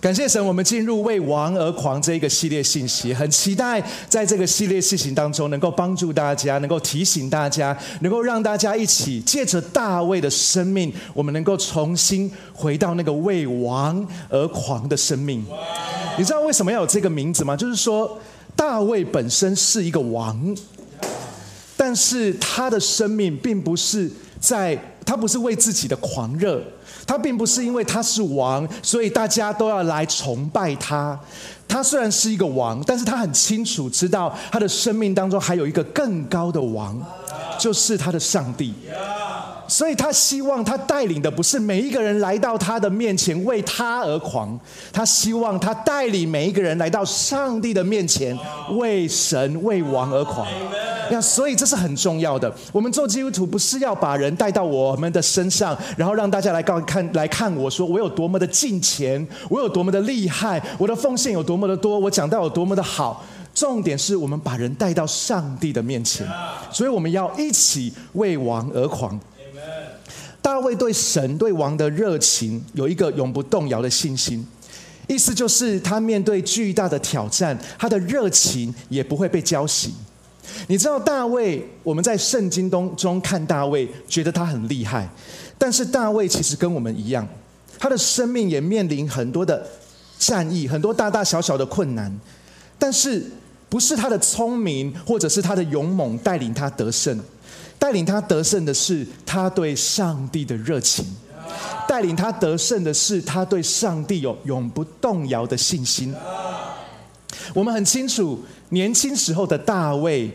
感谢神，我们进入为王而狂这一个系列信息，很期待在这个系列事情当中，能够帮助大家，能够提醒大家，能够让大家一起借着大卫的生命，我们能够重新回到那个为王而狂的生命。你知道为什么要有这个名字吗？就是说，大卫本身是一个王，但是他的生命并不是在，他不是为自己的狂热。他并不是因为他是王，所以大家都要来崇拜他。他虽然是一个王，但是他很清楚知道他的生命当中还有一个更高的王，就是他的上帝。所以他希望他带领的不是每一个人来到他的面前为他而狂，他希望他带领每一个人来到上帝的面前为神为王而狂。那所以这是很重要的。我们做基督徒不是要把人带到我们的身上，然后让大家来告看来看我说我有多么的敬虔，我有多么的厉害，我的奉献有多么的多，我讲到有多么的好。重点是我们把人带到上帝的面前，所以我们要一起为王而狂。大卫对神对王的热情有一个永不动摇的信心，意思就是他面对巨大的挑战，他的热情也不会被浇熄。你知道大卫，我们在圣经当中看大卫，觉得他很厉害，但是大卫其实跟我们一样，他的生命也面临很多的战役，很多大大小小的困难，但是不是他的聪明或者是他的勇猛带领他得胜。带领他得胜的是他对上帝的热情，带领他得胜的是他对上帝有永不动摇的信心。我们很清楚，年轻时候的大卫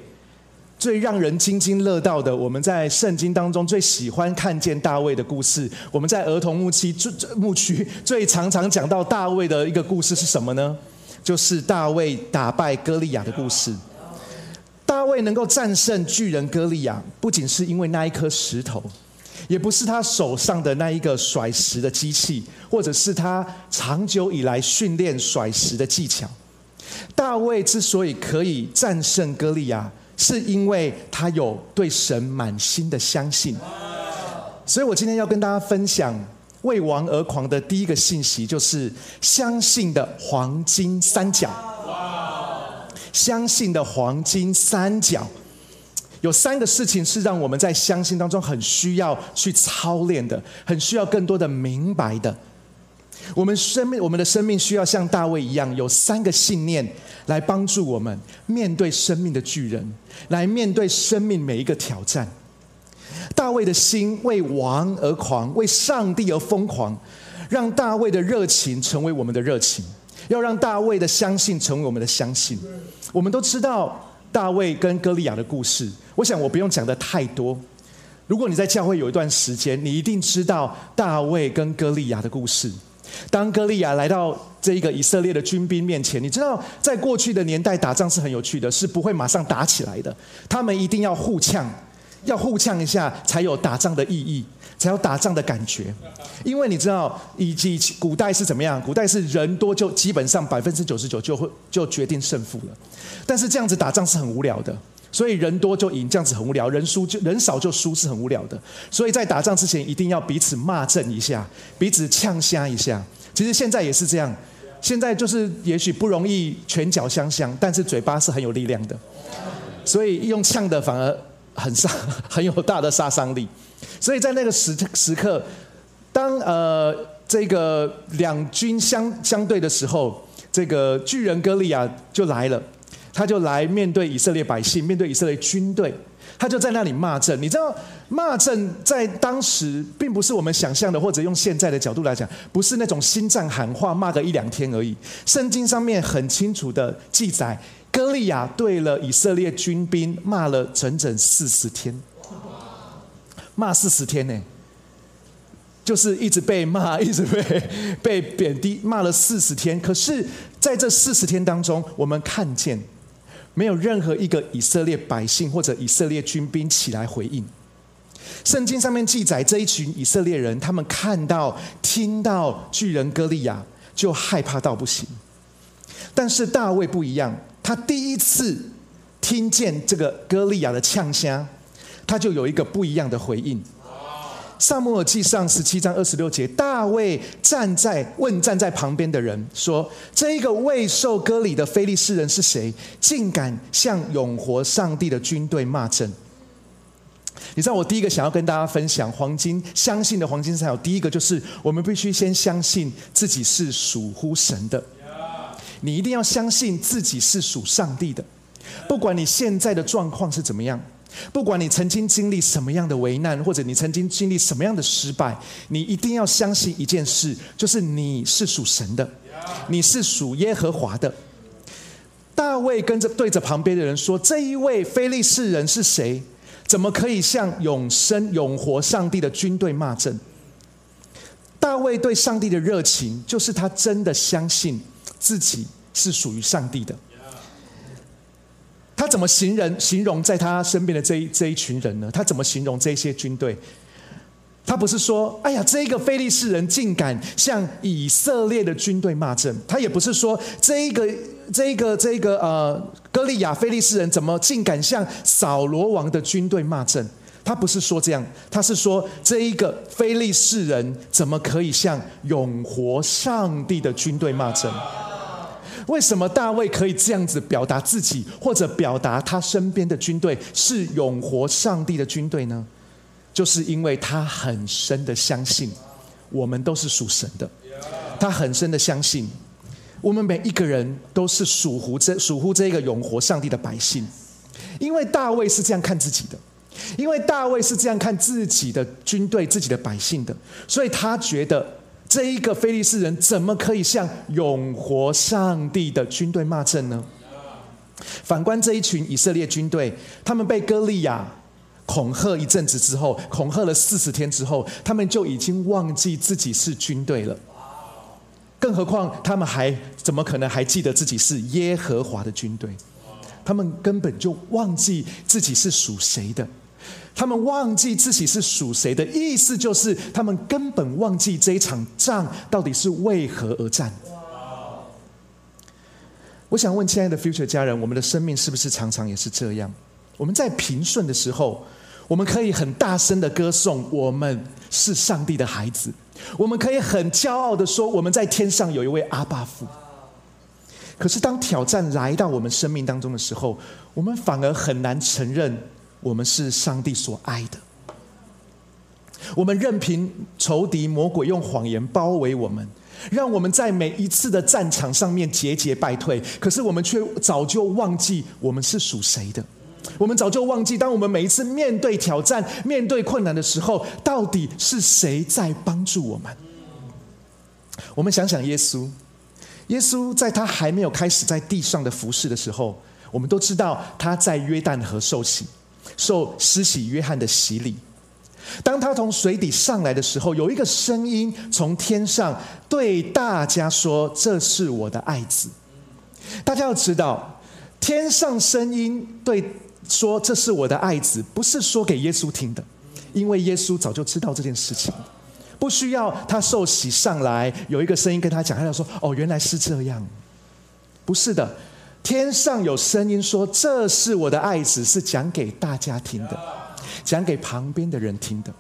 最让人津津乐道的，我们在圣经当中最喜欢看见大卫的故事。我们在儿童牧区最牧区最常常讲到大卫的一个故事是什么呢？就是大卫打败歌利亚的故事。大卫能够战胜巨人歌利亚，不仅是因为那一颗石头，也不是他手上的那一个甩石的机器，或者是他长久以来训练甩石的技巧。大卫之所以可以战胜歌利亚，是因为他有对神满心的相信。所以我今天要跟大家分享为王而狂的第一个信息，就是相信的黄金三角。相信的黄金三角，有三个事情是让我们在相信当中很需要去操练的，很需要更多的明白的。我们生命，我们的生命需要像大卫一样，有三个信念来帮助我们面对生命的巨人，来面对生命每一个挑战。大卫的心为王而狂，为上帝而疯狂，让大卫的热情成为我们的热情。要让大卫的相信成为我们的相信。我们都知道大卫跟歌利亚的故事，我想我不用讲的太多。如果你在教会有一段时间，你一定知道大卫跟歌利亚的故事。当歌利亚来到这一个以色列的军兵面前，你知道在过去的年代打仗是很有趣的，是不会马上打起来的，他们一定要互呛。要互呛一下，才有打仗的意义，才有打仗的感觉。因为你知道，以及古代是怎么样？古代是人多就基本上百分之九十九就会就决定胜负了。但是这样子打仗是很无聊的，所以人多就赢，这样子很无聊；人输就人少就输，是很无聊的。所以在打仗之前，一定要彼此骂阵一下，彼此呛瞎一下。其实现在也是这样，现在就是也许不容易拳脚相向，但是嘴巴是很有力量的，所以用呛的反而。很杀，很有大的杀伤力，所以在那个时时刻，当呃这个两军相相对的时候，这个巨人歌利亚就来了，他就来面对以色列百姓，面对以色列军队，他就在那里骂阵。你知道骂阵在当时并不是我们想象的，或者用现在的角度来讲，不是那种心脏喊话骂个一两天而已。圣经上面很清楚的记载。歌利亚对了以色列军兵骂了整整四十天，骂四十天呢，就是一直被骂，一直被被贬低，骂了四十天。可是在这四十天当中，我们看见没有任何一个以色列百姓或者以色列军兵起来回应。圣经上面记载，这一群以色列人，他们看到、听到巨人歌利亚，就害怕到不行。但是大卫不一样。他第一次听见这个歌利亚的呛声，他就有一个不一样的回应。萨母尔记上十七章二十六节，大卫站在问站在旁边的人说：“这一个未受割礼的非利士人是谁？竟敢向永活上帝的军队骂阵？”你知道，我第一个想要跟大家分享黄金相信的黄金三角，第一个就是我们必须先相信自己是属乎神的。你一定要相信自己是属上帝的，不管你现在的状况是怎么样。不管你曾经经历什么样的危难，或者你曾经经历什么样的失败，你一定要相信一件事，就是你是属神的，你是属耶和华的。大卫跟着对着旁边的人说：“这一位非利士人是谁？怎么可以向永生永活上帝的军队骂阵？”大卫对上帝的热情，就是他真的相信自己是属于上帝的。他怎么形容形容在他身边的这一这一群人呢？他怎么形容这些军队？他不是说：“哎呀，这个非利士人竟敢向以色列的军队骂阵。”他也不是说：“这一个这一个这一个呃，歌利亚非利士人怎么竟敢向扫罗王的军队骂阵？”他不是说这样，他是说：“这一个非利士人怎么可以向永活上帝的军队骂阵？”为什么大卫可以这样子表达自己，或者表达他身边的军队是永活上帝的军队呢？就是因为他很深的相信，我们都是属神的。他很深的相信，我们每一个人都是属乎这属乎这个永活上帝的百姓。因为大卫是这样看自己的，因为大卫是这样看自己的军队、自己的百姓的，所以他觉得。这一个非利士人怎么可以向永活上帝的军队骂阵呢？反观这一群以色列军队，他们被歌利亚恐吓一阵子之后，恐吓了四十天之后，他们就已经忘记自己是军队了。更何况，他们还怎么可能还记得自己是耶和华的军队？他们根本就忘记自己是属谁的。他们忘记自己是属谁的意思，就是他们根本忘记这一场仗到底是为何而战。我想问亲爱的 Future 家人，我们的生命是不是常常也是这样？我们在平顺的时候，我们可以很大声的歌颂我们是上帝的孩子，我们可以很骄傲的说我们在天上有一位阿爸父。可是当挑战来到我们生命当中的时候，我们反而很难承认。我们是上帝所爱的，我们任凭仇敌魔鬼用谎言包围我们，让我们在每一次的战场上面节节败退。可是我们却早就忘记我们是属谁的，我们早就忘记，当我们每一次面对挑战、面对困难的时候，到底是谁在帮助我们？我们想想耶稣，耶稣在他还没有开始在地上的服侍的时候，我们都知道他在约旦河受洗。受施洗约翰的洗礼，当他从水底上来的时候，有一个声音从天上对大家说：“这是我的爱子。”大家要知道，天上声音对说：“这是我的爱子”，不是说给耶稣听的，因为耶稣早就知道这件事情，不需要他受洗上来有一个声音跟他讲，他就说：“哦，原来是这样。”不是的。天上有声音说：“这是我的爱子，是讲给大家听的，讲给旁边的人听的。”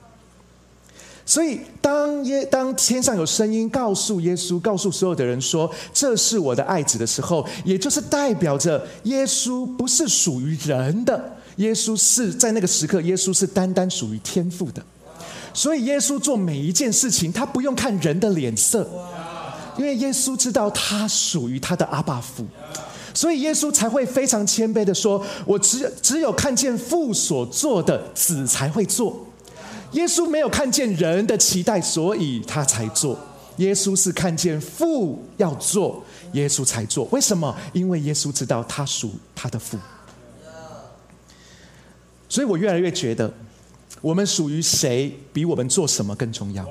所以，当耶当天上有声音告诉耶稣、告诉所有的人说：“这是我的爱子”的时候，也就是代表着耶稣不是属于人的，耶稣是在那个时刻，耶稣是单单属于天父的。所以，耶稣做每一件事情，他不用看人的脸色，因为耶稣知道他属于他的阿爸父。所以耶稣才会非常谦卑的说：“我只只有看见父所做的，子才会做。”耶稣没有看见人的期待，所以他才做。耶稣是看见父要做，耶稣才做。为什么？因为耶稣知道他属他的父。所以我越来越觉得，我们属于谁，比我们做什么更重要。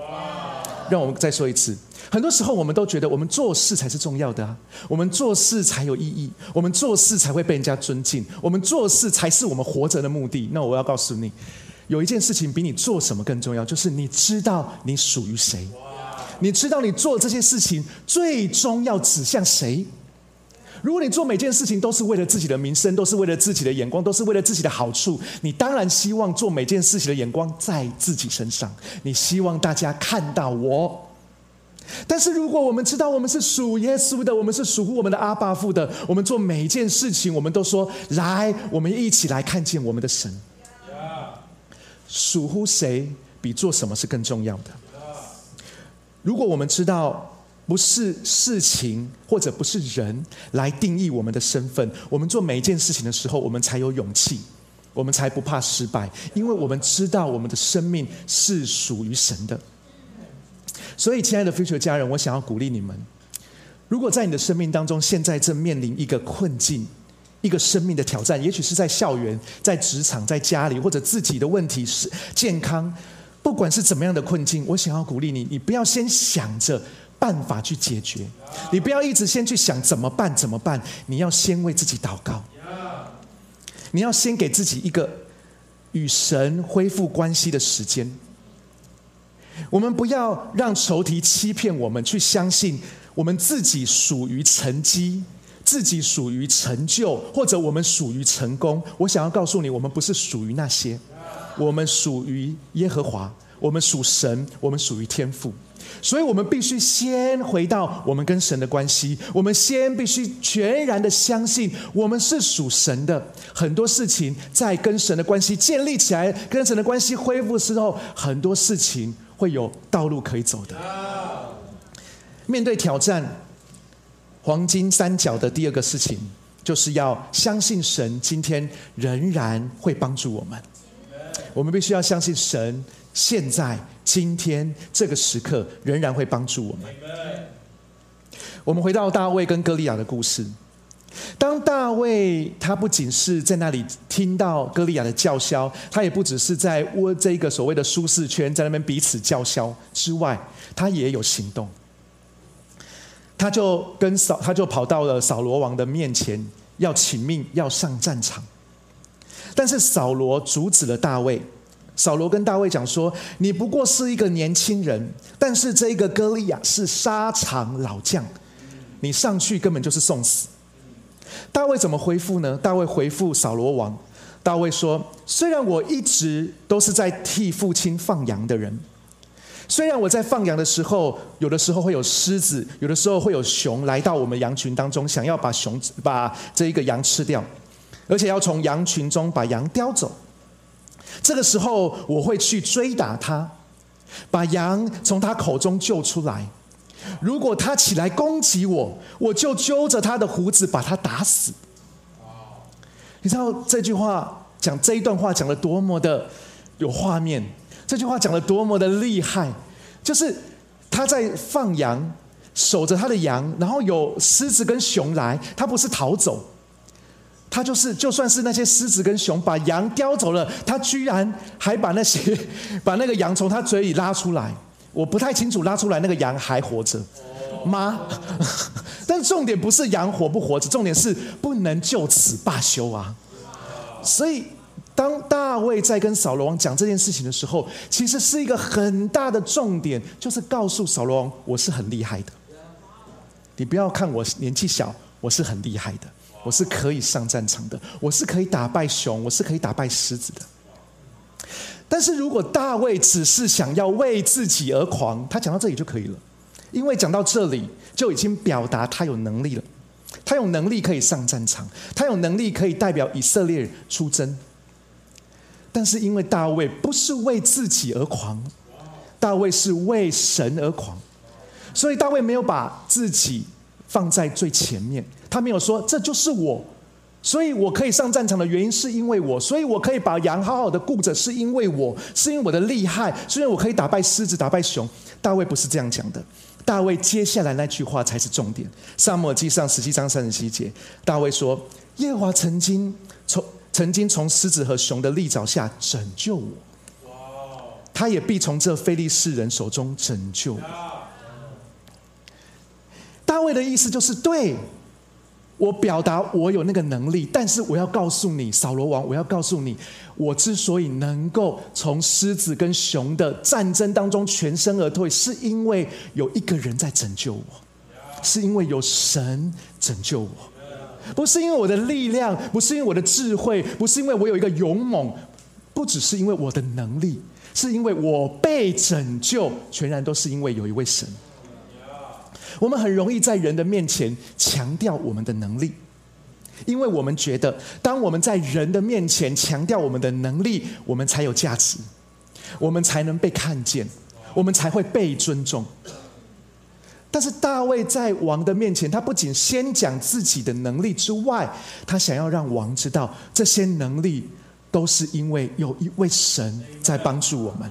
让我们再说一次。很多时候，我们都觉得我们做事才是重要的啊，我们做事才有意义，我们做事才会被人家尊敬，我们做事才是我们活着的目的。那我要告诉你，有一件事情比你做什么更重要，就是你知道你属于谁，你知道你做这些事情最终要指向谁。如果你做每件事情都是为了自己的名声，都是为了自己的眼光，都是为了自己的好处，你当然希望做每件事情的眼光在自己身上，你希望大家看到我。但是如果我们知道我们是属耶稣的，我们是属乎我们的阿爸父的，我们做每一件事情，我们都说来，我们一起来看见我们的神。属乎谁比做什么是更重要的？如果我们知道不是事情或者不是人来定义我们的身份，我们做每一件事情的时候，我们才有勇气，我们才不怕失败，因为我们知道我们的生命是属于神的。所以，亲爱的 future 家人，我想要鼓励你们：如果在你的生命当中现在正面临一个困境、一个生命的挑战，也许是在校园、在职场、在家里，或者自己的问题是健康，不管是怎么样的困境，我想要鼓励你，你不要先想着办法去解决，你不要一直先去想怎么办怎么办，你要先为自己祷告，你要先给自己一个与神恢复关系的时间。我们不要让仇敌欺骗我们，去相信我们自己属于成绩，自己属于成就，或者我们属于成功。我想要告诉你，我们不是属于那些，我们属于耶和华，我们属神，我们属于天赋。所以，我们必须先回到我们跟神的关系。我们先必须全然的相信，我们是属神的。很多事情在跟神的关系建立起来，跟神的关系恢复之后，很多事情。会有道路可以走的。面对挑战，黄金三角的第二个事情，就是要相信神今天仍然会帮助我们。我们必须要相信神，现在今天这个时刻仍然会帮助我们。我们回到大卫跟歌利亚的故事。当大卫他不仅是在那里听到歌利亚的叫嚣，他也不只是在窝这个所谓的舒适圈在那边彼此叫嚣之外，他也有行动。他就跟扫，他就跑到了扫罗王的面前，要请命，要上战场。但是扫罗阻止了大卫。扫罗跟大卫讲说：“你不过是一个年轻人，但是这一个歌利亚是沙场老将，你上去根本就是送死。”大卫怎么回复呢？大卫回复扫罗王，大卫说：“虽然我一直都是在替父亲放羊的人，虽然我在放羊的时候，有的时候会有狮子，有的时候会有熊来到我们羊群当中，想要把熊把这一个羊吃掉，而且要从羊群中把羊叼走。这个时候，我会去追打他，把羊从他口中救出来。”如果他起来攻击我，我就揪着他的胡子把他打死。你知道这句话讲这一段话讲的多么的有画面？这句话讲的多么的厉害？就是他在放羊，守着他的羊，然后有狮子跟熊来，他不是逃走，他就是就算是那些狮子跟熊把羊叼走了，他居然还把那些 把那个羊从他嘴里拉出来。我不太清楚拉出来那个羊还活着吗？但重点不是羊活不活着，重点是不能就此罢休啊！所以当大卫在跟扫罗王讲这件事情的时候，其实是一个很大的重点，就是告诉扫罗王我是很厉害的。你不要看我年纪小，我是很厉害的，我是可以上战场的，我是可以打败熊，我是可以打败狮子的。但是如果大卫只是想要为自己而狂，他讲到这里就可以了，因为讲到这里就已经表达他有能力了，他有能力可以上战场，他有能力可以代表以色列出征。但是因为大卫不是为自己而狂，大卫是为神而狂，所以大卫没有把自己放在最前面，他没有说这就是我。所以我可以上战场的原因是因为我，所以我可以把羊好好的顾着，是因为我，是因为我的厉害，所以我可以打败狮子，打败熊。大卫不是这样讲的，大卫接下来那句话才是重点。萨母记上十七章三十七节，大卫说：“耶和华曾经从曾经从狮子和熊的利爪下拯救我，他也必从这非利士人手中拯救我。”大卫的意思就是对。我表达我有那个能力，但是我要告诉你，扫罗王，我要告诉你，我之所以能够从狮子跟熊的战争当中全身而退，是因为有一个人在拯救我，是因为有神拯救我。不是因为我的力量，不是因为我的智慧，不是因为我有一个勇猛，不只是因为我的能力，是因为我被拯救，全然都是因为有一位神。我们很容易在人的面前强调我们的能力，因为我们觉得，当我们在人的面前强调我们的能力，我们才有价值，我们才能被看见，我们才会被尊重。但是大卫在王的面前，他不仅先讲自己的能力之外，他想要让王知道，这些能力都是因为有一位神在帮助我们。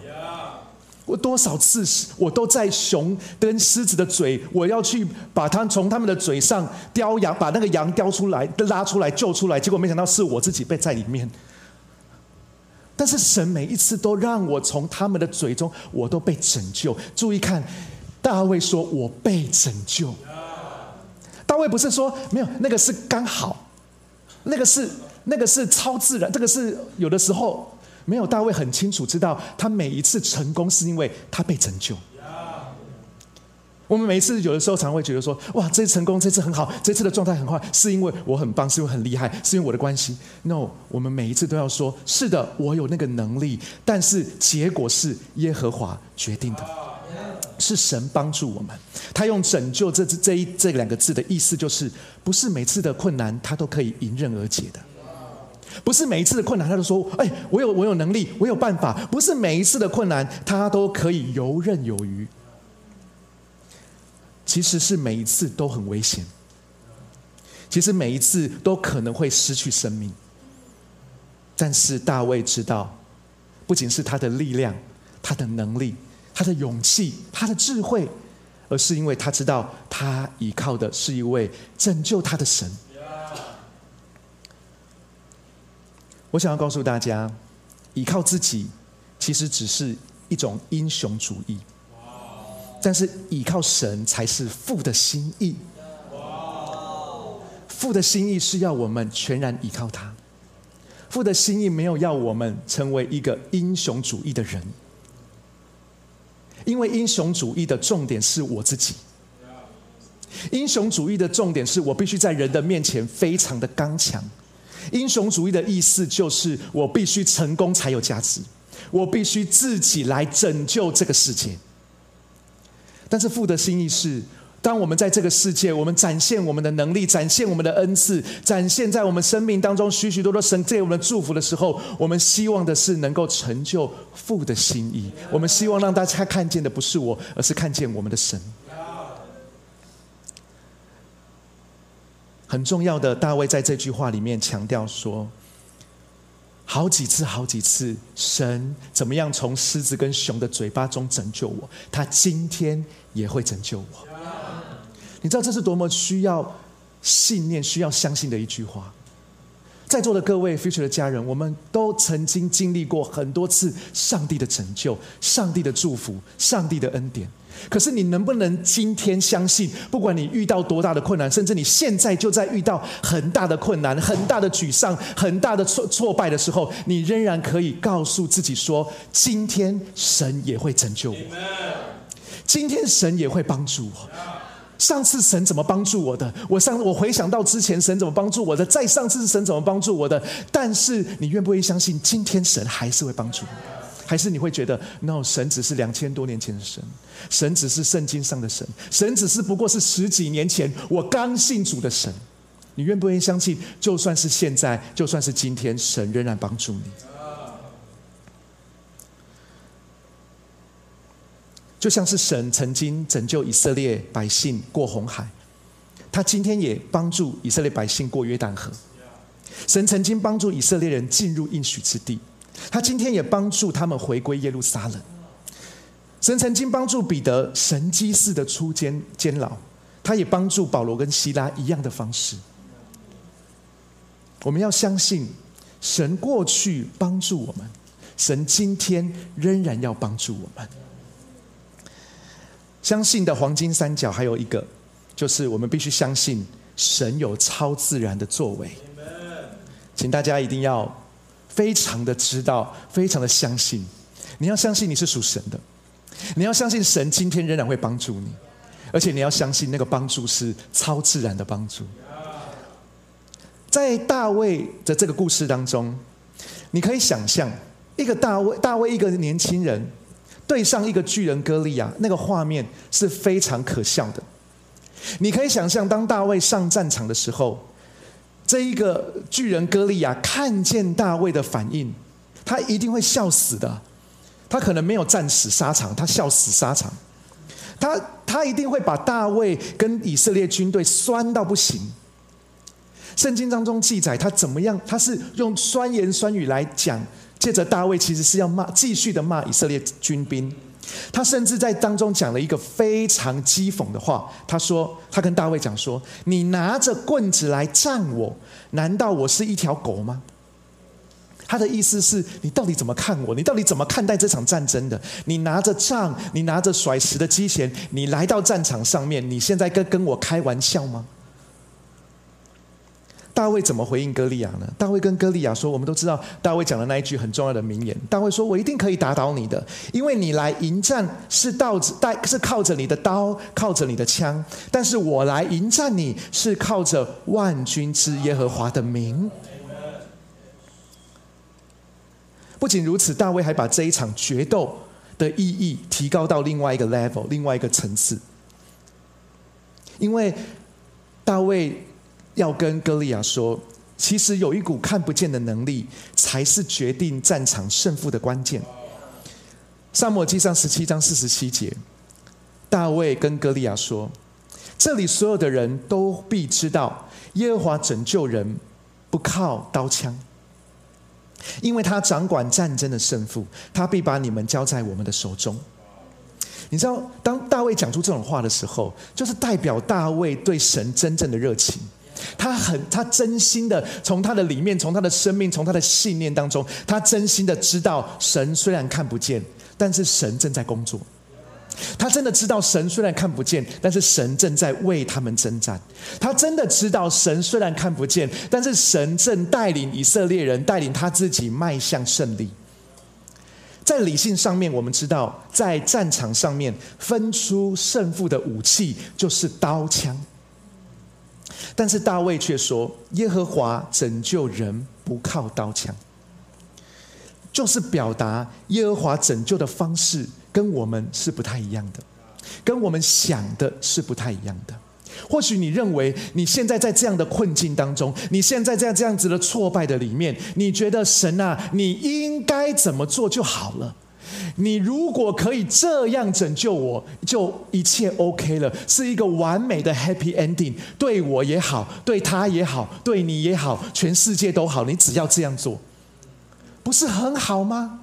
我多少次我都在熊跟狮子的嘴，我要去把它从他们的嘴上叼羊，把那个羊叼出来、拉出来、救出来，结果没想到是我自己被在里面。但是神每一次都让我从他们的嘴中，我都被拯救。注意看。大卫说：“我被拯救。”大卫不是说没有那个是刚好，那个是那个是超自然，这个是有的时候没有。大卫很清楚知道，他每一次成功是因为他被拯救。我们每一次有的时候常会觉得说：“哇，这次成功，这次很好，这次的状态很快，是因为我很棒，是因为很厉害，是因为我的关系。”No，我们每一次都要说：“是的，我有那个能力，但是结果是耶和华决定的。”是神帮助我们，他用拯救这这一这两个字的意思，就是不是每次的困难他都可以迎刃而解的，不是每一次的困难他都说，哎，我有我有能力，我有办法，不是每一次的困难他都可以游刃有余，其实是每一次都很危险，其实每一次都可能会失去生命，但是大卫知道，不仅是他的力量，他的能力。他的勇气，他的智慧，而是因为他知道他依靠的是一位拯救他的神。我想要告诉大家，依靠自己其实只是一种英雄主义，但是依靠神才是父的心意。父的心意是要我们全然依靠他，父的心意没有要我们成为一个英雄主义的人。因为英雄主义的重点是我自己，英雄主义的重点是我必须在人的面前非常的刚强。英雄主义的意思就是我必须成功才有价值，我必须自己来拯救这个世界。但是父的心意是。当我们在这个世界，我们展现我们的能力，展现我们的恩赐，展现在我们生命当中许许多多神给我们的祝福的时候，我们希望的是能够成就父的心意。我们希望让大家看见的不是我，而是看见我们的神。很重要的，大卫在这句话里面强调说，好几次，好几次，神怎么样从狮子跟熊的嘴巴中拯救我，他今天也会拯救我。你知道这是多么需要信念、需要相信的一句话。在座的各位 future 的家人，我们都曾经经历过很多次上帝的拯救、上帝的祝福、上帝的恩典。可是你能不能今天相信，不管你遇到多大的困难，甚至你现在就在遇到很大的困难、很大的沮丧、很大的挫挫败的时候，你仍然可以告诉自己说：今天神也会拯救我，今天神也会帮助我。上次神怎么帮助我的？我上我回想到之前神怎么帮助我的，再上次神怎么帮助我的？但是你愿不愿意相信，今天神还是会帮助你？还是你会觉得，no，神只是两千多年前的神，神只是圣经上的神，神只是不过是十几年前我刚信主的神？你愿不愿意相信，就算是现在，就算是今天，神仍然帮助你？就像是神曾经拯救以色列百姓过红海，他今天也帮助以色列百姓过约旦河。神曾经帮助以色列人进入应许之地，他今天也帮助他们回归耶路撒冷。神曾经帮助彼得神机似的出监监牢，他也帮助保罗跟希拉一样的方式。我们要相信，神过去帮助我们，神今天仍然要帮助我们。相信的黄金三角还有一个，就是我们必须相信神有超自然的作为。请大家一定要非常的知道，非常的相信。你要相信你是属神的，你要相信神今天仍然会帮助你，而且你要相信那个帮助是超自然的帮助。在大卫的这个故事当中，你可以想象一个大卫，大卫一个年轻人对上一个巨人歌利亚，那个画面是非常可笑的。你可以想象，当大卫上战场的时候，这一个巨人歌利亚看见大卫的反应，他一定会笑死的。他可能没有战死沙场，他笑死沙场。他他一定会把大卫跟以色列军队酸到不行。圣经当中记载他怎么样？他是用酸言酸语来讲，借着大卫其实是要骂，继续的骂以色列军兵。他甚至在当中讲了一个非常讥讽的话。他说：“他跟大卫讲说，你拿着棍子来战我，难道我是一条狗吗？”他的意思是你到底怎么看我？你到底怎么看待这场战争的？你拿着杖，你拿着甩石的机弦，你来到战场上面，你现在跟跟我开玩笑吗？大卫怎么回应歌利亚呢？大卫跟歌利亚说：“我们都知道，大卫讲的那一句很重要的名言。大卫说：‘我一定可以打倒你的，因为你来迎战是刀子带是靠着你的刀，靠着你的枪；但是我来迎战你是靠着万军之耶和华的名。’不仅如此，大卫还把这一场决斗的意义提高到另外一个 level，另外一个层次，因为大卫。”要跟歌利亚说，其实有一股看不见的能力，才是决定战场胜负的关键。萨摩记上十七章四十七节，大卫跟歌利亚说：“这里所有的人都必知道，耶和华拯救人不靠刀枪，因为他掌管战争的胜负，他必把你们交在我们的手中。”你知道，当大卫讲出这种话的时候，就是代表大卫对神真正的热情。他很，他真心的从他的里面，从他的生命，从他的信念当中，他真心的知道，神虽然看不见，但是神正在工作。他真的知道，神虽然看不见，但是神正在为他们征战。他真的知道，神虽然看不见，但是神正带领以色列人，带领他自己迈向胜利。在理性上面，我们知道，在战场上面分出胜负的武器就是刀枪。但是大卫却说：“耶和华拯救人不靠刀枪，就是表达耶和华拯救的方式跟我们是不太一样的，跟我们想的是不太一样的。或许你认为你现在在这样的困境当中，你现在在这样子的挫败的里面，你觉得神啊，你应该怎么做就好了。”你如果可以这样拯救我，就一切 OK 了，是一个完美的 Happy Ending，对我也好，对他也好，对你也好，全世界都好。你只要这样做，不是很好吗？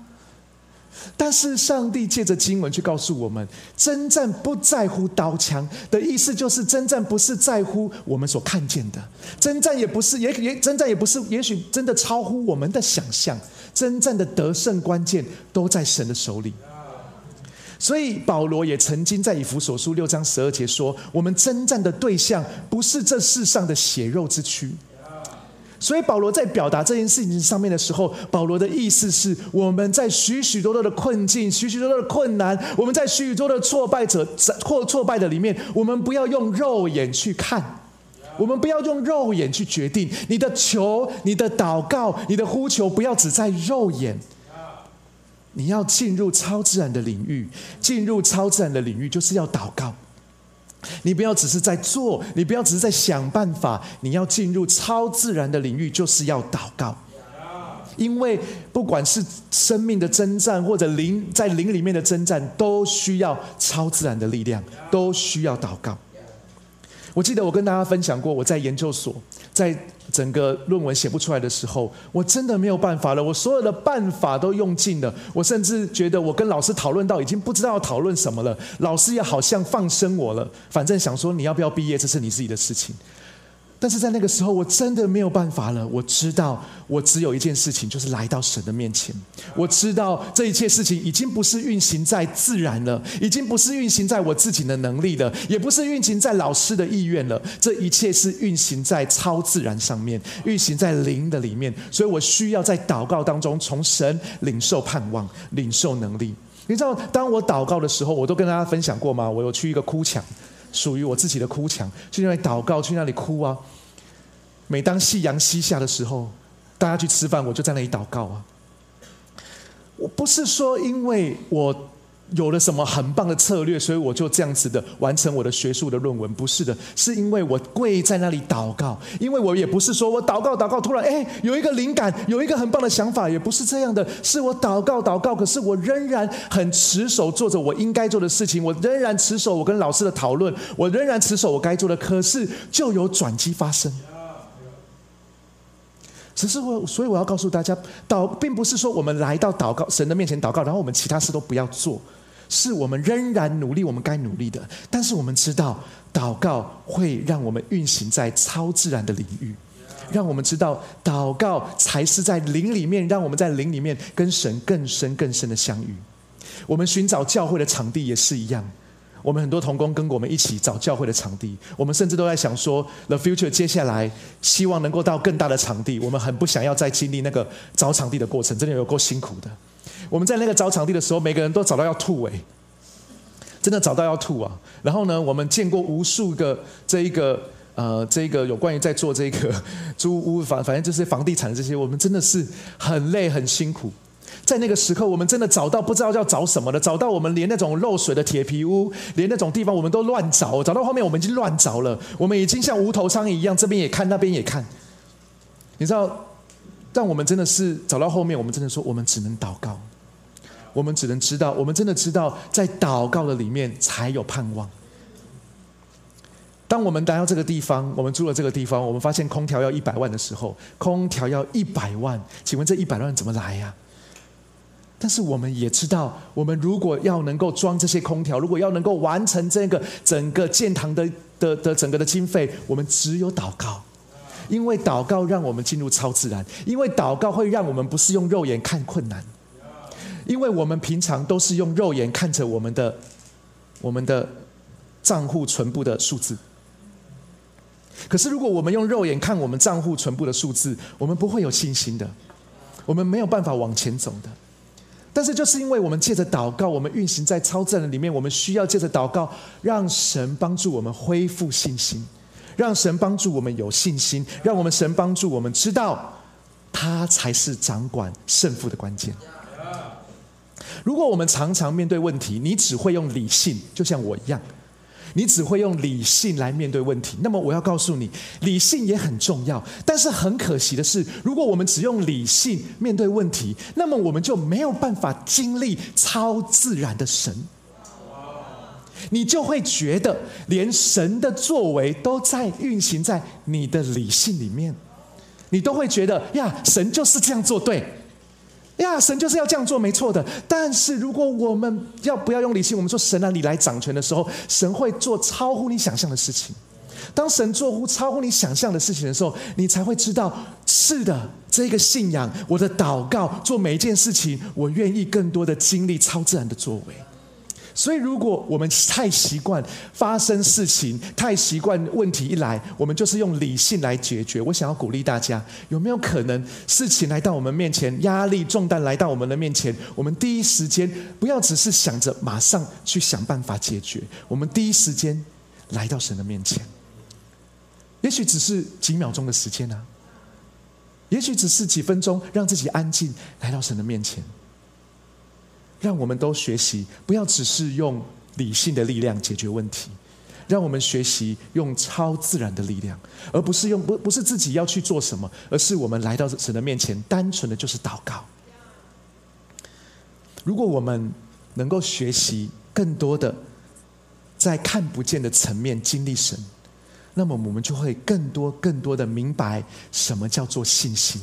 但是上帝借着经文去告诉我们，征战不在乎刀枪的意思，就是征战不是在乎我们所看见的，征战也不是也也征战也不是，也许真的超乎我们的想象。征战的得胜关键都在神的手里，所以保罗也曾经在以弗所书六章十二节说：“我们征战的对象不是这世上的血肉之躯。”所以保罗在表达这件事情上面的时候，保罗的意思是：我们在许许多多的困境、许许多多的困难，我们在许许多多的挫败者或挫败的里面，我们不要用肉眼去看。我们不要用肉眼去决定你的求、你的祷告、你的呼求，不要只在肉眼。你要进入超自然的领域，进入超自然的领域就是要祷告。你不要只是在做，你不要只是在想办法，你要进入超自然的领域就是要祷告。因为不管是生命的征战，或者灵在灵里面的征战，都需要超自然的力量，都需要祷告。我记得我跟大家分享过，我在研究所，在整个论文写不出来的时候，我真的没有办法了。我所有的办法都用尽了，我甚至觉得我跟老师讨论到已经不知道要讨论什么了。老师也好像放生我了，反正想说你要不要毕业，这是你自己的事情。但是在那个时候，我真的没有办法了。我知道，我只有一件事情，就是来到神的面前。我知道这一切事情已经不是运行在自然了，已经不是运行在我自己的能力了，也不是运行在老师的意愿了。这一切是运行在超自然上面，运行在灵的里面。所以我需要在祷告当中，从神领受盼望，领受能力。你知道，当我祷告的时候，我都跟大家分享过吗？我有去一个哭墙。属于我自己的哭墙，去那里祷告，去那里哭啊！每当夕阳西下的时候，大家去吃饭，我就在那里祷告啊。我不是说因为我。有了什么很棒的策略，所以我就这样子的完成我的学术的论文。不是的，是因为我跪在那里祷告。因为我也不是说我祷告祷告，突然哎有一个灵感，有一个很棒的想法，也不是这样的。是我祷告祷告，可是我仍然很持守做着我应该做的事情，我仍然持守我跟老师的讨论，我仍然持守我该做的。可是就有转机发生。只是我，所以我要告诉大家，祷并不是说我们来到祷告神的面前祷告，然后我们其他事都不要做。是我们仍然努力，我们该努力的。但是我们知道，祷告会让我们运行在超自然的领域，让我们知道，祷告才是在灵里面，让我们在灵里面跟神更深更深的相遇。我们寻找教会的场地也是一样，我们很多同工跟我们一起找教会的场地，我们甚至都在想说，the future 接下来希望能够到更大的场地，我们很不想要再经历那个找场地的过程，真的有够辛苦的。我们在那个找场地的时候，每个人都找到要吐哎，真的找到要吐啊！然后呢，我们见过无数个这一个呃，这一个有关于在做这个 租屋房，反正就是房地产这些，我们真的是很累很辛苦。在那个时刻，我们真的找到不知道要找什么的，找到我们连那种漏水的铁皮屋，连那种地方我们都乱找，找到后面我们已经乱找了，我们已经像无头苍蝇一样，这边也看，那边也看。你知道，但我们真的是走到后面，我们真的说，我们只能祷告。我们只能知道，我们真的知道，在祷告的里面才有盼望。当我们来到这个地方，我们住了这个地方，我们发现空调要一百万的时候，空调要一百万，请问这一百万怎么来呀？但是我们也知道，我们如果要能够装这些空调，如果要能够完成这个整个建堂的的的整个的经费，我们只有祷告，因为祷告让我们进入超自然，因为祷告会让我们不是用肉眼看困难。因为我们平常都是用肉眼看着我们的、我们的账户存部的数字，可是如果我们用肉眼看我们账户存部的数字，我们不会有信心的，我们没有办法往前走的。但是就是因为我们借着祷告，我们运行在超自然里面，我们需要借着祷告，让神帮助我们恢复信心，让神帮助我们有信心，让我们神帮助我们知道，他才是掌管胜负的关键。如果我们常常面对问题，你只会用理性，就像我一样，你只会用理性来面对问题。那么我要告诉你，理性也很重要。但是很可惜的是，如果我们只用理性面对问题，那么我们就没有办法经历超自然的神。你就会觉得，连神的作为都在运行在你的理性里面，你都会觉得呀，神就是这样做对。呀，神就是要这样做，没错的。但是如果我们要不要用理性？我们说神啊，你来掌权的时候，神会做超乎你想象的事情。当神做乎超乎你想象的事情的时候，你才会知道，是的，这个信仰，我的祷告，做每一件事情，我愿意更多的经历超自然的作为。所以，如果我们太习惯发生事情，太习惯问题一来，我们就是用理性来解决。我想要鼓励大家，有没有可能事情来到我们面前，压力重担来到我们的面前，我们第一时间不要只是想着马上去想办法解决，我们第一时间来到神的面前。也许只是几秒钟的时间啊，也许只是几分钟，让自己安静来到神的面前。让我们都学习，不要只是用理性的力量解决问题，让我们学习用超自然的力量，而不是用不不是自己要去做什么，而是我们来到神的面前，单纯的就是祷告。如果我们能够学习更多的在看不见的层面经历神，那么我们就会更多更多的明白什么叫做信心。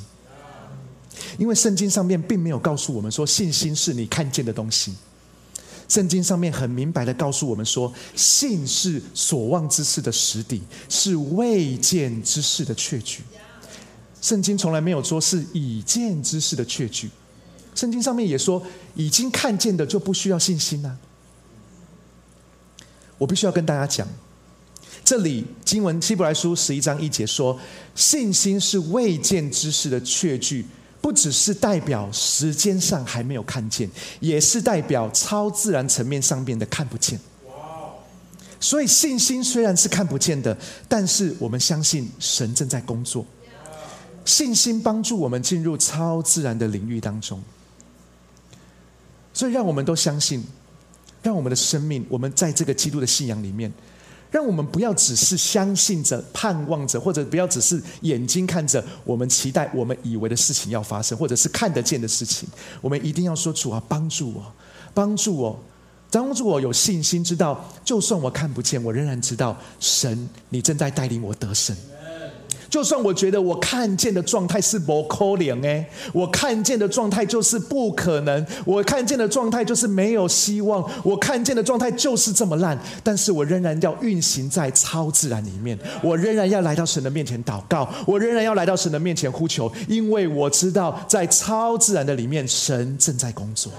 因为圣经上面并没有告诉我们说信心是你看见的东西，圣经上面很明白的告诉我们说，信是所望之事的实底，是未见之事的确据。圣经从来没有说是已见之事的确据，圣经上面也说已经看见的就不需要信心呐。我必须要跟大家讲，这里经文希伯来书十一章一节说，信心是未见之事的确据。不只是代表时间上还没有看见，也是代表超自然层面上面的看不见。所以信心虽然是看不见的，但是我们相信神正在工作。信心帮助我们进入超自然的领域当中，所以让我们都相信，让我们的生命，我们在这个基督的信仰里面，让我们不要只是相信着、盼望着，或者不要只是眼睛看着，我们期待、我们以为的事情要发生，或者是看得见的事情，我们一定要说主啊，帮助我，帮助我。帮助我有信心，知道就算我看不见，我仍然知道神，你正在带领我得胜。就算我觉得我看见的状态是不可能哎，我看见的状态就是不可能，我看见的状态就是没有希望，我看见的状态就是这么烂，但是我仍然要运行在超自然里面，我仍然要来到神的面前祷告，我仍然要来到神的面前呼求，因为我知道在超自然的里面，神正在工作。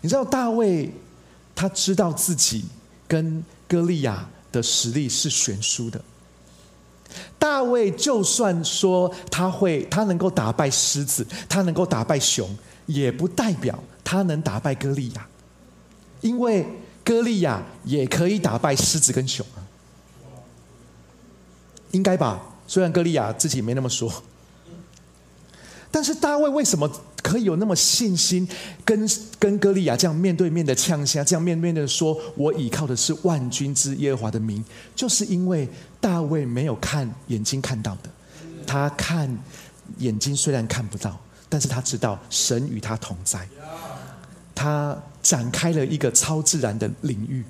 你知道大卫，他知道自己跟歌利亚的实力是悬殊的。大卫就算说他会，他能够打败狮子，他能够打败熊，也不代表他能打败歌利亚，因为歌利亚也可以打败狮子跟熊啊，应该吧？虽然歌利亚自己没那么说。但是大卫为什么可以有那么信心，跟跟歌利亚这样面对面的呛下，这样面对面的说：“我倚靠的是万军之耶和华的名。”就是因为大卫没有看眼睛看到的，他看眼睛虽然看不到，但是他知道神与他同在，他展开了一个超自然的领域，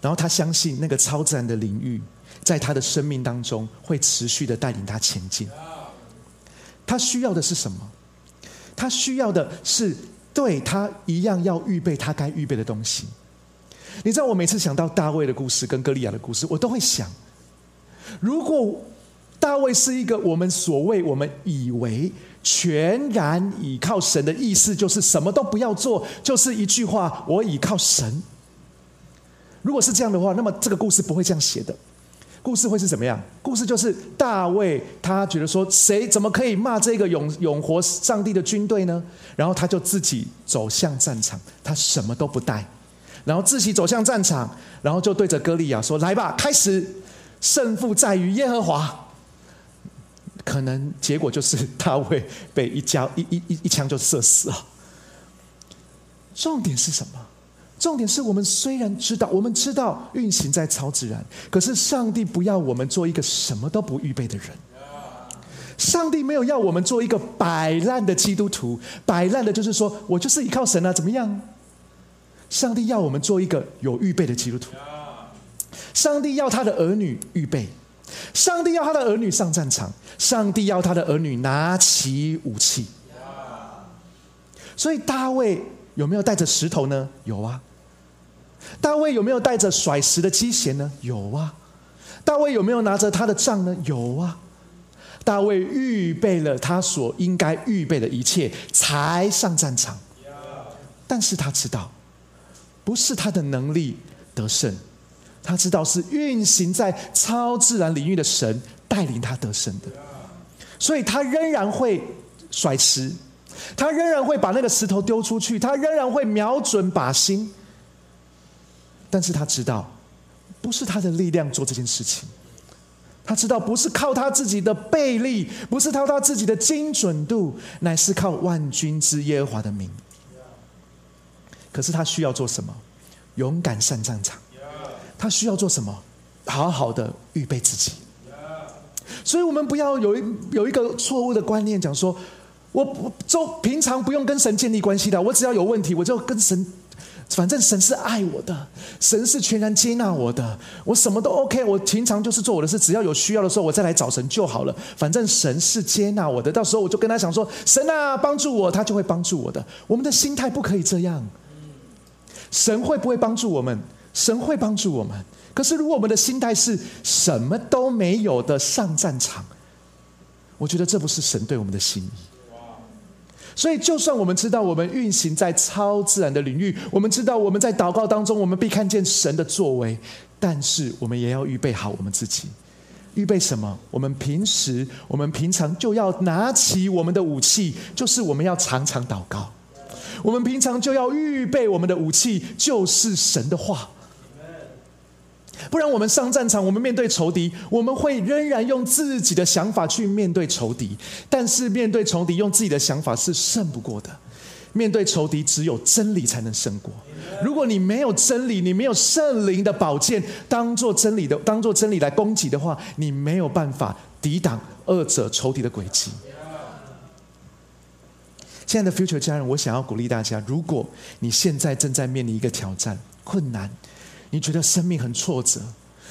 然后他相信那个超自然的领域，在他的生命当中会持续的带领他前进。他需要的是什么？他需要的是对他一样要预备他该预备的东西。你知道，我每次想到大卫的故事跟歌利亚的故事，我都会想：如果大卫是一个我们所谓我们以为全然倚靠神的意思，就是什么都不要做，就是一句话“我倚靠神”。如果是这样的话，那么这个故事不会这样写的。故事会是怎么样？故事就是大卫，他觉得说，谁怎么可以骂这个永永活上帝的军队呢？然后他就自己走向战场，他什么都不带，然后自己走向战场，然后就对着歌利亚说：“来吧，开始，胜负在于耶和华。”可能结果就是大卫被一枪一一一一枪就射死了。重点是什么？重点是我们虽然知道，我们知道运行在超自然，可是上帝不要我们做一个什么都不预备的人。上帝没有要我们做一个摆烂的基督徒，摆烂的就是说我就是依靠神啊，怎么样？上帝要我们做一个有预备的基督徒。上帝要他的儿女预备，上帝要他的儿女上战场，上帝要他的儿女拿起武器。所以大卫有没有带着石头呢？有啊。大卫有没有带着甩石的机弦呢？有啊。大卫有没有拿着他的杖呢？有啊。大卫预备了他所应该预备的一切，才上战场。但是他知道，不是他的能力得胜，他知道是运行在超自然领域的神带领他得胜的，所以他仍然会甩石，他仍然会把那个石头丢出去，他仍然会瞄准靶心。但是他知道，不是他的力量做这件事情。他知道，不是靠他自己的背力，不是靠他自己的精准度，乃是靠万军之耶和华的名。可是他需要做什么？勇敢上战场。他需要做什么？好好的预备自己。所以我们不要有一有一个错误的观念，讲说，我就平常不用跟神建立关系的，我只要有问题，我就跟神。反正神是爱我的，神是全然接纳我的，我什么都 OK。我平常就是做我的事，只要有需要的时候，我再来找神就好了。反正神是接纳我的，到时候我就跟他讲说：“神啊，帮助我，他就会帮助我的。”我们的心态不可以这样。神会不会帮助我们？神会帮助我们。可是如果我们的心态是什么都没有的上战场，我觉得这不是神对我们的心意。所以，就算我们知道我们运行在超自然的领域，我们知道我们在祷告当中，我们必看见神的作为，但是我们也要预备好我们自己。预备什么？我们平时，我们平常就要拿起我们的武器，就是我们要常常祷告。我们平常就要预备我们的武器，就是神的话。不然，我们上战场，我们面对仇敌，我们会仍然用自己的想法去面对仇敌。但是，面对仇敌，用自己的想法是胜不过的。面对仇敌，只有真理才能胜过。如果你没有真理，你没有圣灵的宝剑当做真理的，当做真理来攻击的话，你没有办法抵挡二者仇敌的诡计。亲爱的 Future 家人，我想要鼓励大家：如果你现在正在面临一个挑战、困难，你觉得生命很挫折，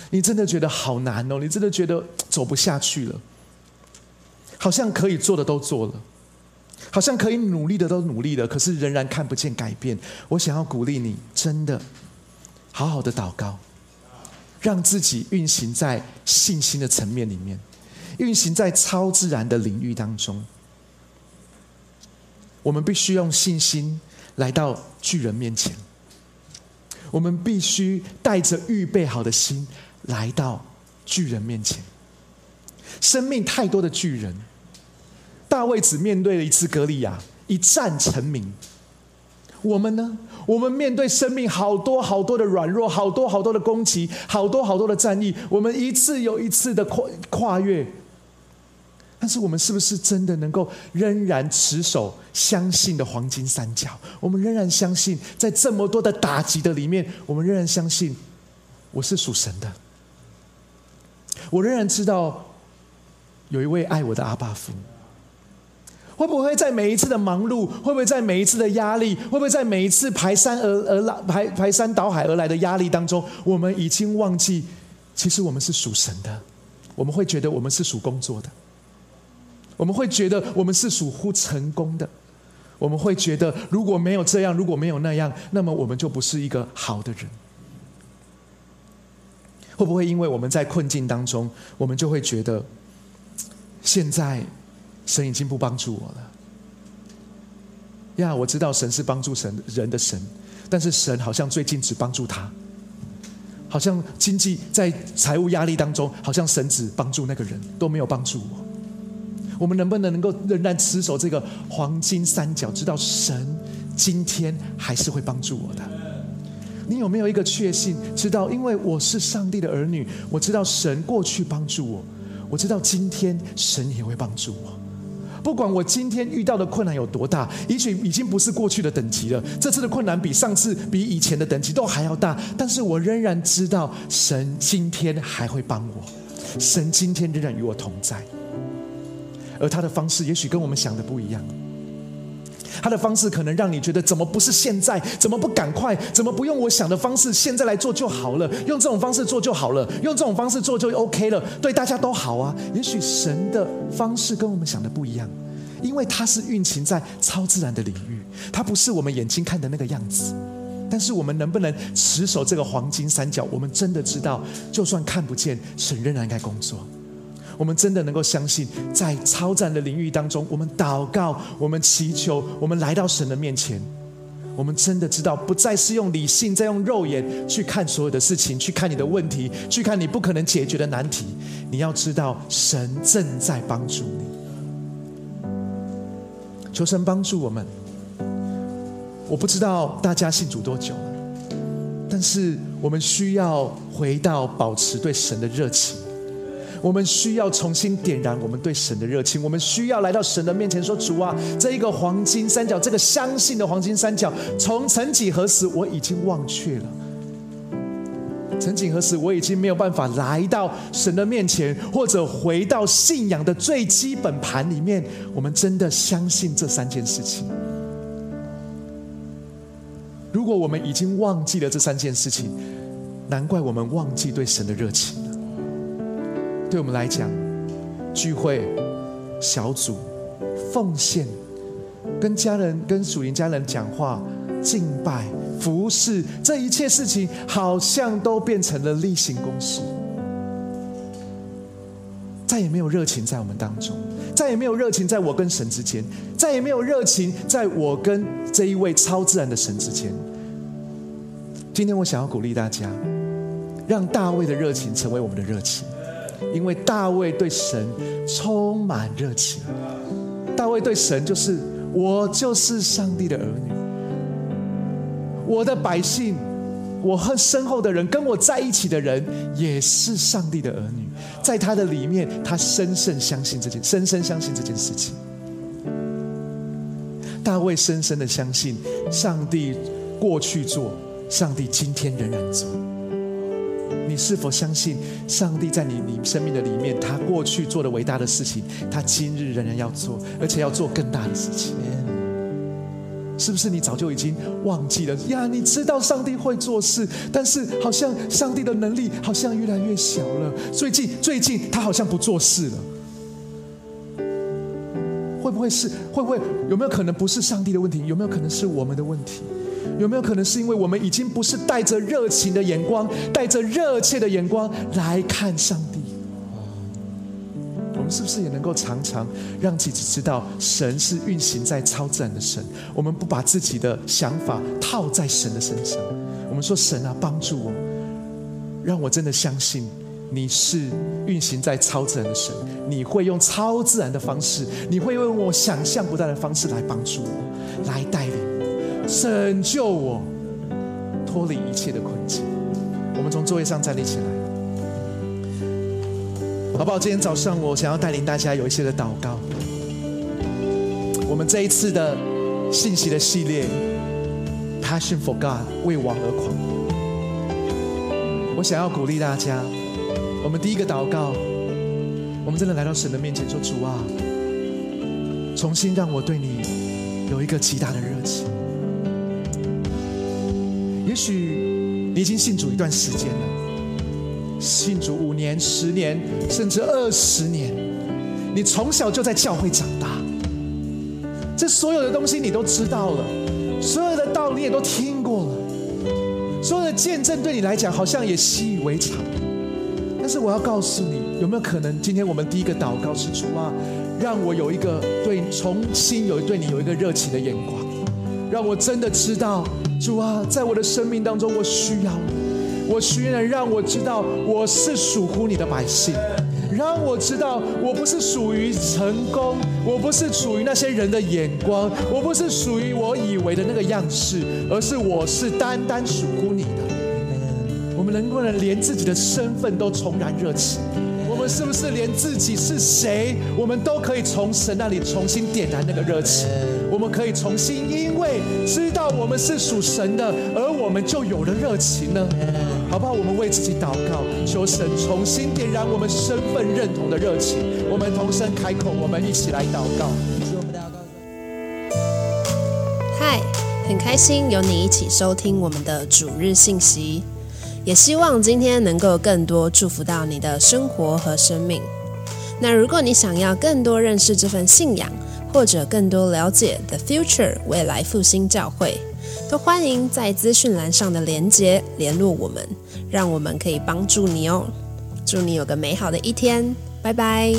你真的觉得好难哦，你真的觉得走不下去了，好像可以做的都做了。好像可以努力的都努力了，可是仍然看不见改变。我想要鼓励你，真的好好的祷告，让自己运行在信心的层面里面，运行在超自然的领域当中。我们必须用信心来到巨人面前，我们必须带着预备好的心来到巨人面前。生命太多的巨人。大卫只面对了一次格利亚，一战成名。我们呢？我们面对生命好多好多的软弱，好多好多的攻击，好多好多的战役，我们一次又一次的跨跨越。但是我们是不是真的能够仍然持守相信的黄金三角？我们仍然相信，在这么多的打击的里面，我们仍然相信我是属神的。我仍然知道有一位爱我的阿爸父。会不会在每一次的忙碌，会不会在每一次的压力，会不会在每一次排山而而来排排山倒海而来的压力当中，我们已经忘记，其实我们是属神的，我们会觉得我们是属工作的，我们会觉得我们是属乎成功的，我们会觉得如果没有这样，如果没有那样，那么我们就不是一个好的人。会不会因为我们在困境当中，我们就会觉得现在？神已经不帮助我了呀！我知道神是帮助神人的神，但是神好像最近只帮助他，好像经济在财务压力当中，好像神只帮助那个人，都没有帮助我。我们能不能能够仍然持守这个黄金三角，知道神今天还是会帮助我的？你有没有一个确信，知道因为我是上帝的儿女，我知道神过去帮助我，我知道今天神也会帮助我。不管我今天遇到的困难有多大，也许已经不是过去的等级了。这次的困难比上次、比以前的等级都还要大，但是我仍然知道神今天还会帮我，神今天仍然与我同在，而他的方式也许跟我们想的不一样。他的方式可能让你觉得怎么不是现在？怎么不赶快？怎么不用我想的方式现在来做就好了？用这种方式做就好了，用这种方式做就 OK 了，对大家都好啊。也许神的方式跟我们想的不一样，因为他是运行在超自然的领域，他不是我们眼睛看的那个样子。但是我们能不能持守这个黄金三角？我们真的知道，就算看不见，神仍然该工作。我们真的能够相信，在超战的领域当中，我们祷告，我们祈求，我们来到神的面前，我们真的知道，不再是用理性，再用肉眼去看所有的事情，去看你的问题，去看你不可能解决的难题。你要知道，神正在帮助你。求神帮助我们。我不知道大家信主多久了，但是我们需要回到保持对神的热情。我们需要重新点燃我们对神的热情。我们需要来到神的面前说：“主啊，这一个黄金三角，这个相信的黄金三角，从曾几何时我已经忘却了。曾几何时我已经没有办法来到神的面前，或者回到信仰的最基本盘里面。我们真的相信这三件事情。如果我们已经忘记了这三件事情，难怪我们忘记对神的热情。”对我们来讲，聚会、小组、奉献、跟家人、跟属灵家人讲话、敬拜、服侍，这一切事情好像都变成了例行公事，再也没有热情在我们当中，再也没有热情在我跟神之间，再也没有热情在我跟这一位超自然的神之间。今天我想要鼓励大家，让大卫的热情成为我们的热情。因为大卫对神充满热情，大卫对神就是我就是上帝的儿女，我的百姓，我和身后的人，跟我在一起的人，也是上帝的儿女。在他的里面，他深深相信这件，深深相信这件事情。大卫深深的相信，上帝过去做，上帝今天仍然做。你是否相信上帝在你你生命的里面，他过去做的伟大的事情，他今日仍然要做，而且要做更大的事情？是不是你早就已经忘记了呀？你知道上帝会做事，但是好像上帝的能力好像越来越小了。最近最近他好像不做事了，会不会是？会不会有没有可能不是上帝的问题？有没有可能是我们的问题？有没有可能是因为我们已经不是带着热情的眼光、带着热切的眼光来看上帝？我们是不是也能够常常让自己知道，神是运行在超自然的神？我们不把自己的想法套在神的身上。我们说：“神啊，帮助我，让我真的相信你是运行在超自然的神。你会用超自然的方式，你会用我想象不到的方式来帮助我，来带领我。”拯救我，脱离一切的困境。我们从座位上站立起来，好不好？今天早上我想要带领大家有一些的祷告。我们这一次的信息的系列，Passion for God，为王而狂。我想要鼓励大家，我们第一个祷告，我们真的来到神的面前说：主啊，重新让我对你有一个极大的热情。也许你已经信主一段时间了，信主五年、十年，甚至二十年。你从小就在教会长大，这所有的东西你都知道了，所有的道理也都听过了，所有的见证对你来讲好像也习以为常。但是我要告诉你，有没有可能今天我们第一个祷告是主啊，让我有一个对重新有对你有一个热情的眼光，让我真的知道。主啊，在我的生命当中，我需要你，我需要让我知道我是属乎你的百姓，让我知道我不是属于成功，我不是属于那些人的眼光，我不是属于我以为的那个样式，而是我是单单属乎你的。能不能连自己的身份都重燃热情？我们是不是连自己是谁，我们都可以从神那里重新点燃那个热情？我们可以重新，因为知道我们是属神的，而我们就有了热情呢，好不好？我们为自己祷告，求神重新点燃我们身份认同的热情。我们同声开口，我们一起来祷告。嗨，很开心有你一起收听我们的主日信息。也希望今天能够更多祝福到你的生活和生命。那如果你想要更多认识这份信仰，或者更多了解 The Future 未来复兴教会，都欢迎在资讯栏上的连结联络我们，让我们可以帮助你哦。祝你有个美好的一天，拜拜。